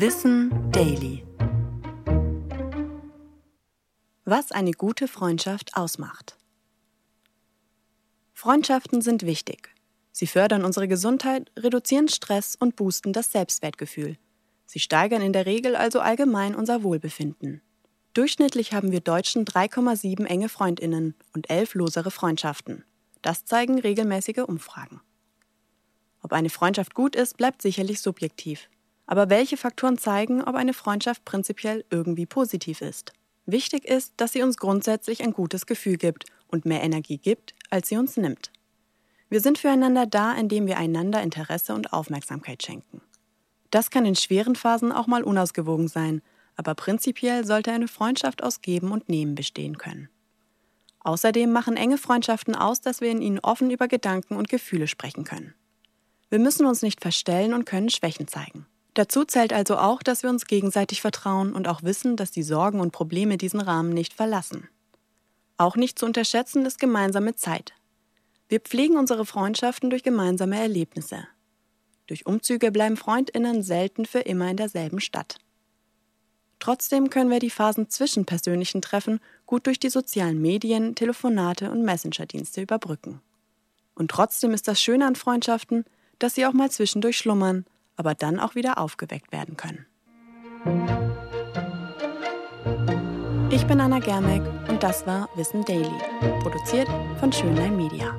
Wissen Daily. Was eine gute Freundschaft ausmacht. Freundschaften sind wichtig. Sie fördern unsere Gesundheit, reduzieren Stress und boosten das Selbstwertgefühl. Sie steigern in der Regel also allgemein unser Wohlbefinden. Durchschnittlich haben wir Deutschen 3,7 enge Freundinnen und 11 losere Freundschaften. Das zeigen regelmäßige Umfragen. Ob eine Freundschaft gut ist, bleibt sicherlich subjektiv. Aber welche Faktoren zeigen, ob eine Freundschaft prinzipiell irgendwie positiv ist? Wichtig ist, dass sie uns grundsätzlich ein gutes Gefühl gibt und mehr Energie gibt, als sie uns nimmt. Wir sind füreinander da, indem wir einander Interesse und Aufmerksamkeit schenken. Das kann in schweren Phasen auch mal unausgewogen sein, aber prinzipiell sollte eine Freundschaft aus Geben und Nehmen bestehen können. Außerdem machen enge Freundschaften aus, dass wir in ihnen offen über Gedanken und Gefühle sprechen können. Wir müssen uns nicht verstellen und können Schwächen zeigen. Dazu zählt also auch, dass wir uns gegenseitig vertrauen und auch wissen, dass die Sorgen und Probleme diesen Rahmen nicht verlassen. Auch nicht zu unterschätzen ist gemeinsame Zeit. Wir pflegen unsere Freundschaften durch gemeinsame Erlebnisse. Durch Umzüge bleiben Freundinnen selten für immer in derselben Stadt. Trotzdem können wir die Phasen zwischen persönlichen Treffen gut durch die sozialen Medien, Telefonate und Messenger-Dienste überbrücken. Und trotzdem ist das Schöne an Freundschaften, dass sie auch mal zwischendurch schlummern, aber dann auch wieder aufgeweckt werden können. Ich bin Anna Germeck und das war Wissen Daily, produziert von Schönlein Media.